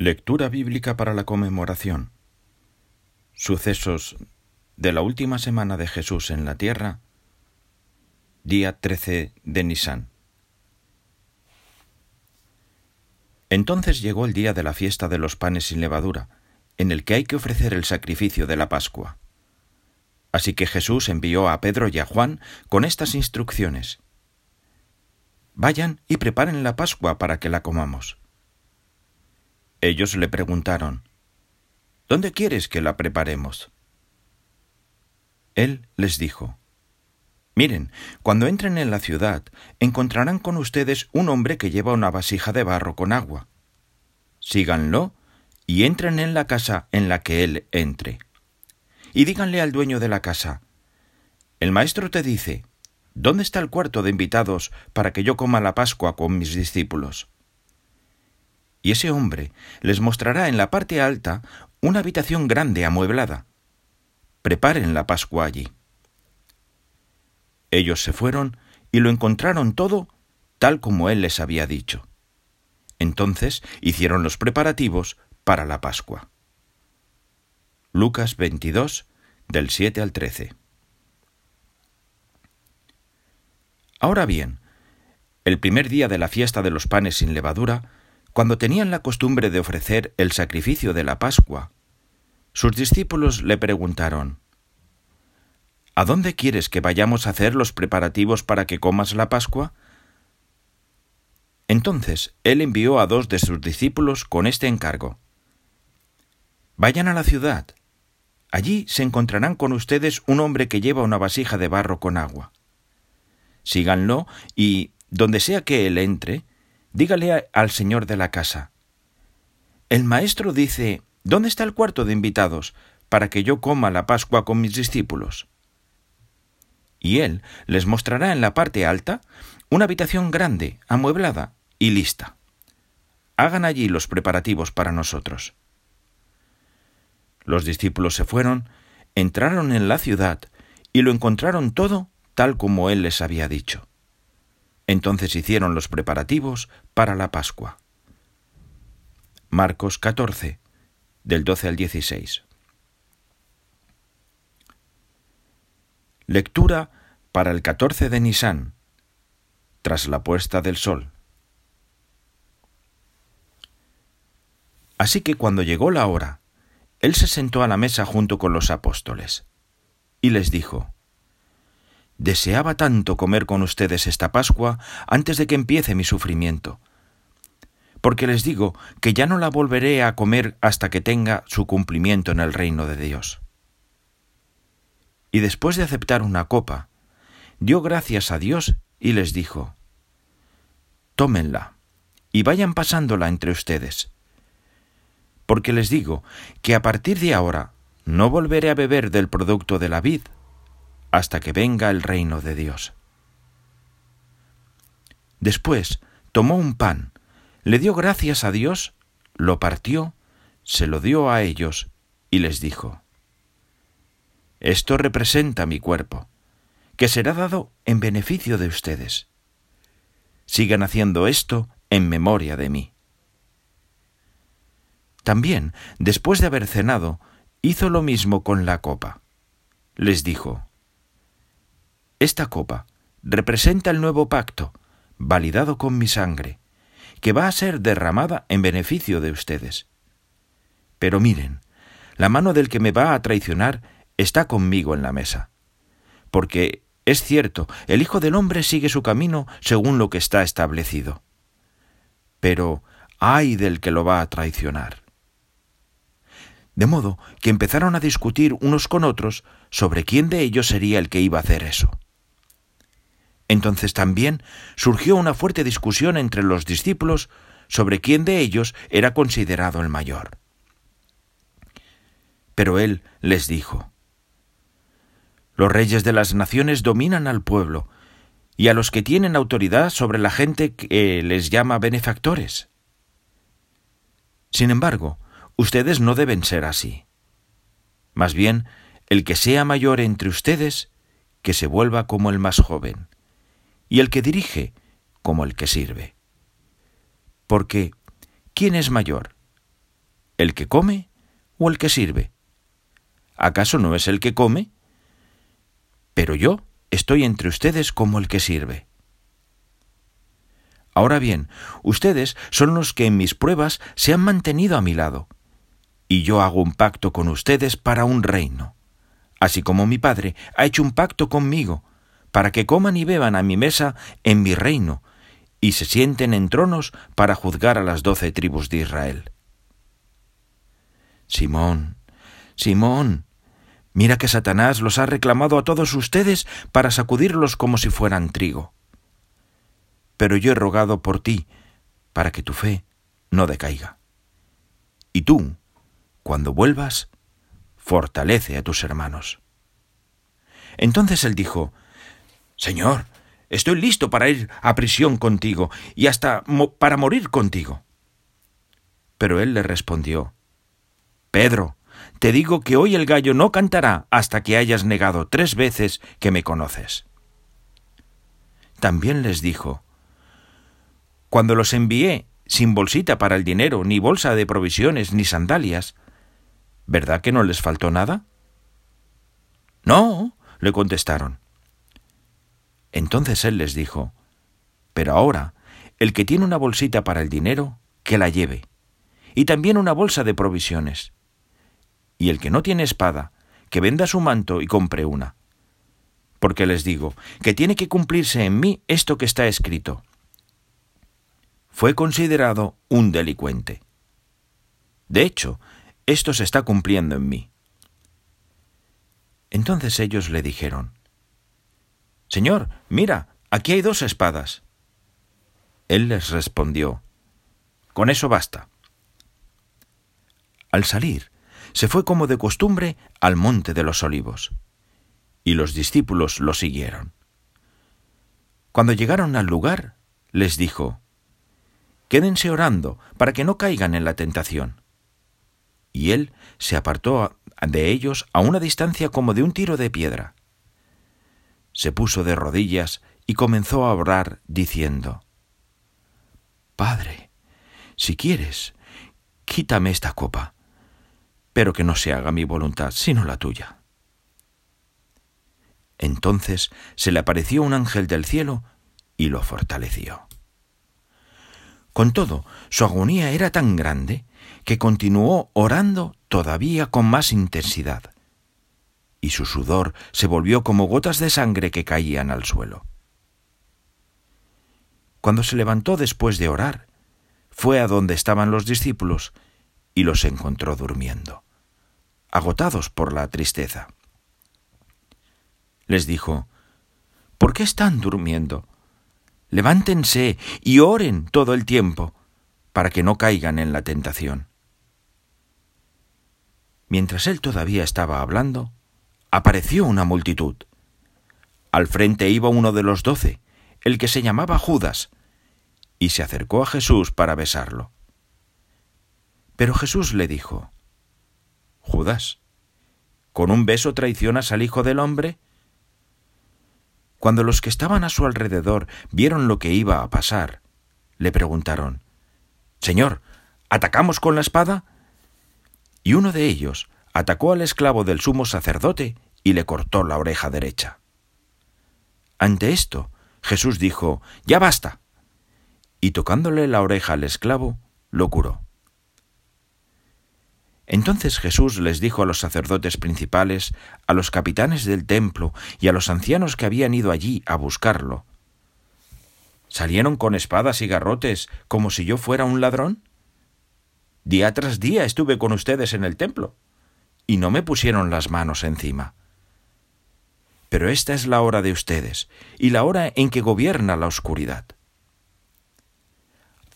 Lectura bíblica para la conmemoración. Sucesos de la última semana de Jesús en la tierra, día 13 de Nisan. Entonces llegó el día de la fiesta de los panes sin levadura, en el que hay que ofrecer el sacrificio de la Pascua. Así que Jesús envió a Pedro y a Juan con estas instrucciones. Vayan y preparen la Pascua para que la comamos. Ellos le preguntaron, ¿Dónde quieres que la preparemos? Él les dijo, Miren, cuando entren en la ciudad, encontrarán con ustedes un hombre que lleva una vasija de barro con agua. Síganlo y entren en la casa en la que él entre. Y díganle al dueño de la casa, El maestro te dice, ¿dónde está el cuarto de invitados para que yo coma la Pascua con mis discípulos? Y ese hombre les mostrará en la parte alta una habitación grande amueblada. Preparen la Pascua allí. Ellos se fueron y lo encontraron todo tal como él les había dicho. Entonces hicieron los preparativos para la Pascua. Lucas 22, del 7 al 13. Ahora bien, el primer día de la fiesta de los panes sin levadura, cuando tenían la costumbre de ofrecer el sacrificio de la Pascua, sus discípulos le preguntaron, ¿A dónde quieres que vayamos a hacer los preparativos para que comas la Pascua? Entonces él envió a dos de sus discípulos con este encargo. Vayan a la ciudad. Allí se encontrarán con ustedes un hombre que lleva una vasija de barro con agua. Síganlo y, donde sea que él entre, dígale al señor de la casa. El maestro dice, ¿dónde está el cuarto de invitados para que yo coma la Pascua con mis discípulos? Y él les mostrará en la parte alta una habitación grande, amueblada y lista. Hagan allí los preparativos para nosotros. Los discípulos se fueron, entraron en la ciudad y lo encontraron todo tal como él les había dicho. Entonces hicieron los preparativos para la Pascua. Marcos 14, del 12 al 16. Lectura para el 14 de Nisán, tras la puesta del sol. Así que cuando llegó la hora, él se sentó a la mesa junto con los apóstoles, y les dijo, Deseaba tanto comer con ustedes esta Pascua antes de que empiece mi sufrimiento. Porque les digo que ya no la volveré a comer hasta que tenga su cumplimiento en el reino de Dios. Y después de aceptar una copa, dio gracias a Dios y les dijo, Tómenla y vayan pasándola entre ustedes. Porque les digo que a partir de ahora no volveré a beber del producto de la vid hasta que venga el reino de Dios. Después tomó un pan, le dio gracias a Dios, lo partió, se lo dio a ellos y les dijo, Esto representa mi cuerpo, que será dado en beneficio de ustedes. Sigan haciendo esto en memoria de mí. También, después de haber cenado, hizo lo mismo con la copa. Les dijo, esta copa representa el nuevo pacto, validado con mi sangre, que va a ser derramada en beneficio de ustedes. Pero miren, la mano del que me va a traicionar está conmigo en la mesa. Porque es cierto, el Hijo del Hombre sigue su camino según lo que está establecido. Pero ay del que lo va a traicionar. De modo que empezaron a discutir unos con otros sobre quién de ellos sería el que iba a hacer eso. Entonces también surgió una fuerte discusión entre los discípulos sobre quién de ellos era considerado el mayor. Pero él les dijo, Los reyes de las naciones dominan al pueblo y a los que tienen autoridad sobre la gente que les llama benefactores. Sin embargo, ustedes no deben ser así. Más bien, el que sea mayor entre ustedes, que se vuelva como el más joven y el que dirige como el que sirve. Porque, ¿quién es mayor? ¿El que come o el que sirve? ¿Acaso no es el que come? Pero yo estoy entre ustedes como el que sirve. Ahora bien, ustedes son los que en mis pruebas se han mantenido a mi lado, y yo hago un pacto con ustedes para un reino, así como mi Padre ha hecho un pacto conmigo, para que coman y beban a mi mesa en mi reino, y se sienten en tronos para juzgar a las doce tribus de Israel. Simón, Simón, mira que Satanás los ha reclamado a todos ustedes para sacudirlos como si fueran trigo. Pero yo he rogado por ti, para que tu fe no decaiga. Y tú, cuando vuelvas, fortalece a tus hermanos. Entonces él dijo, Señor, estoy listo para ir a prisión contigo y hasta para morir contigo. Pero él le respondió, Pedro, te digo que hoy el gallo no cantará hasta que hayas negado tres veces que me conoces. También les dijo, Cuando los envié sin bolsita para el dinero, ni bolsa de provisiones, ni sandalias, ¿verdad que no les faltó nada? No, le contestaron. Entonces él les dijo, Pero ahora, el que tiene una bolsita para el dinero, que la lleve, y también una bolsa de provisiones y el que no tiene espada, que venda su manto y compre una. Porque les digo que tiene que cumplirse en mí esto que está escrito. Fue considerado un delincuente. De hecho, esto se está cumpliendo en mí. Entonces ellos le dijeron, Señor, mira, aquí hay dos espadas. Él les respondió, Con eso basta. Al salir, se fue como de costumbre al monte de los olivos, y los discípulos lo siguieron. Cuando llegaron al lugar, les dijo, Quédense orando para que no caigan en la tentación. Y él se apartó de ellos a una distancia como de un tiro de piedra. Se puso de rodillas y comenzó a orar diciendo, Padre, si quieres, quítame esta copa pero que no se haga mi voluntad, sino la tuya. Entonces se le apareció un ángel del cielo y lo fortaleció. Con todo, su agonía era tan grande que continuó orando todavía con más intensidad, y su sudor se volvió como gotas de sangre que caían al suelo. Cuando se levantó después de orar, fue a donde estaban los discípulos y los encontró durmiendo agotados por la tristeza. Les dijo, ¿por qué están durmiendo? Levántense y oren todo el tiempo para que no caigan en la tentación. Mientras él todavía estaba hablando, apareció una multitud. Al frente iba uno de los doce, el que se llamaba Judas, y se acercó a Jesús para besarlo. Pero Jesús le dijo, Judas, ¿con un beso traicionas al Hijo del Hombre? Cuando los que estaban a su alrededor vieron lo que iba a pasar, le preguntaron, Señor, ¿atacamos con la espada? Y uno de ellos atacó al esclavo del sumo sacerdote y le cortó la oreja derecha. Ante esto, Jesús dijo, Ya basta. Y tocándole la oreja al esclavo, lo curó. Entonces Jesús les dijo a los sacerdotes principales, a los capitanes del templo y a los ancianos que habían ido allí a buscarlo, ¿Salieron con espadas y garrotes como si yo fuera un ladrón? Día tras día estuve con ustedes en el templo, y no me pusieron las manos encima. Pero esta es la hora de ustedes, y la hora en que gobierna la oscuridad.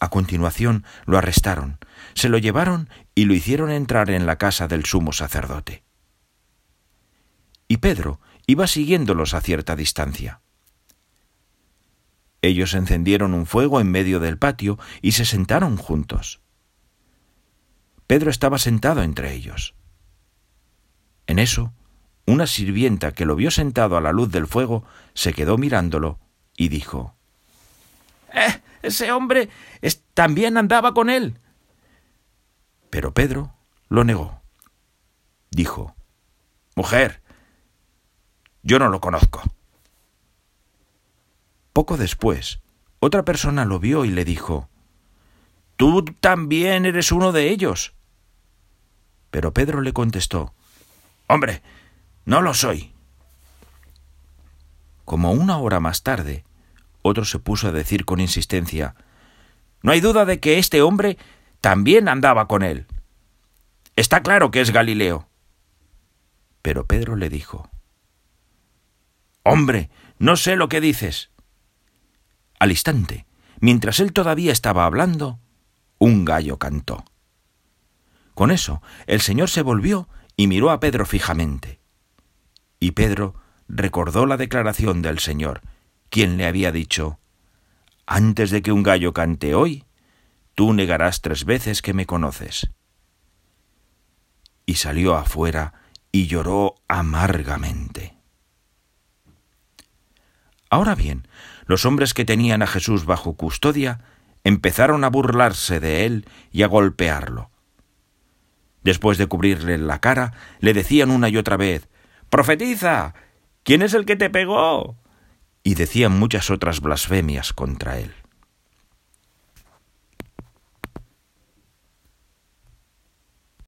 A continuación lo arrestaron, se lo llevaron y lo hicieron entrar en la casa del sumo sacerdote. Y Pedro iba siguiéndolos a cierta distancia. Ellos encendieron un fuego en medio del patio y se sentaron juntos. Pedro estaba sentado entre ellos. En eso, una sirvienta que lo vio sentado a la luz del fuego se quedó mirándolo y dijo, ¡Eh! Ese hombre también andaba con él. Pero Pedro lo negó. Dijo, Mujer, yo no lo conozco. Poco después, otra persona lo vio y le dijo, Tú también eres uno de ellos. Pero Pedro le contestó, Hombre, no lo soy. Como una hora más tarde, otro se puso a decir con insistencia, No hay duda de que este hombre también andaba con él. Está claro que es Galileo. Pero Pedro le dijo, Hombre, no sé lo que dices. Al instante, mientras él todavía estaba hablando, un gallo cantó. Con eso, el Señor se volvió y miró a Pedro fijamente. Y Pedro recordó la declaración del Señor, quien le había dicho, Antes de que un gallo cante hoy, tú negarás tres veces que me conoces. Y salió afuera y lloró amargamente. Ahora bien, los hombres que tenían a Jesús bajo custodia empezaron a burlarse de él y a golpearlo. Después de cubrirle la cara, le decían una y otra vez Profetiza. ¿Quién es el que te pegó? y decían muchas otras blasfemias contra él.